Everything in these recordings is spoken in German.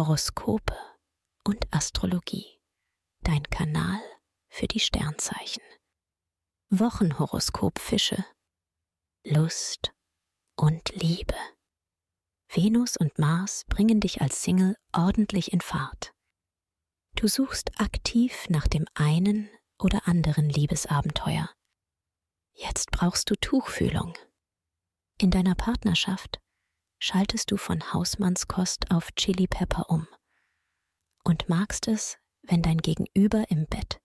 Horoskope und Astrologie. Dein Kanal für die Sternzeichen. Wochenhoroskop Fische. Lust und Liebe. Venus und Mars bringen dich als Single ordentlich in Fahrt. Du suchst aktiv nach dem einen oder anderen Liebesabenteuer. Jetzt brauchst du Tuchfühlung. In deiner Partnerschaft schaltest du von Hausmannskost auf Chili Pepper um und magst es, wenn dein Gegenüber im Bett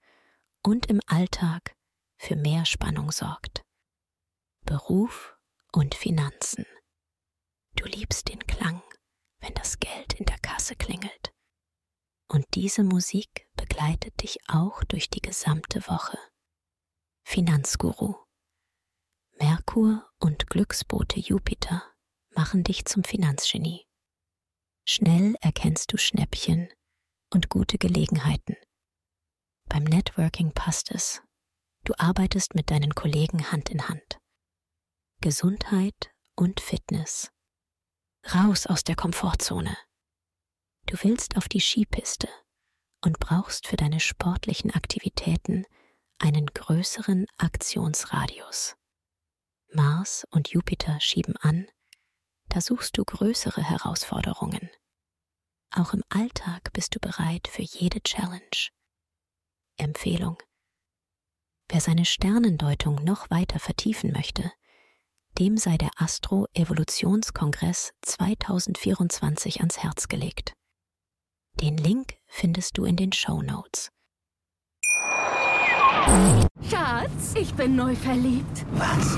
und im Alltag für mehr Spannung sorgt. Beruf und Finanzen. Du liebst den Klang, wenn das Geld in der Kasse klingelt. Und diese Musik begleitet dich auch durch die gesamte Woche. Finanzguru. Merkur und Glücksbote Jupiter machen dich zum Finanzgenie. Schnell erkennst du Schnäppchen und gute Gelegenheiten. Beim Networking passt es. Du arbeitest mit deinen Kollegen Hand in Hand. Gesundheit und Fitness. Raus aus der Komfortzone. Du willst auf die Skipiste und brauchst für deine sportlichen Aktivitäten einen größeren Aktionsradius. Mars und Jupiter schieben an, da suchst du größere Herausforderungen. Auch im Alltag bist du bereit für jede Challenge. Empfehlung. Wer seine Sternendeutung noch weiter vertiefen möchte, dem sei der Astro-Evolutionskongress 2024 ans Herz gelegt. Den Link findest du in den Show Notes. Schatz, ich bin neu verliebt. Was?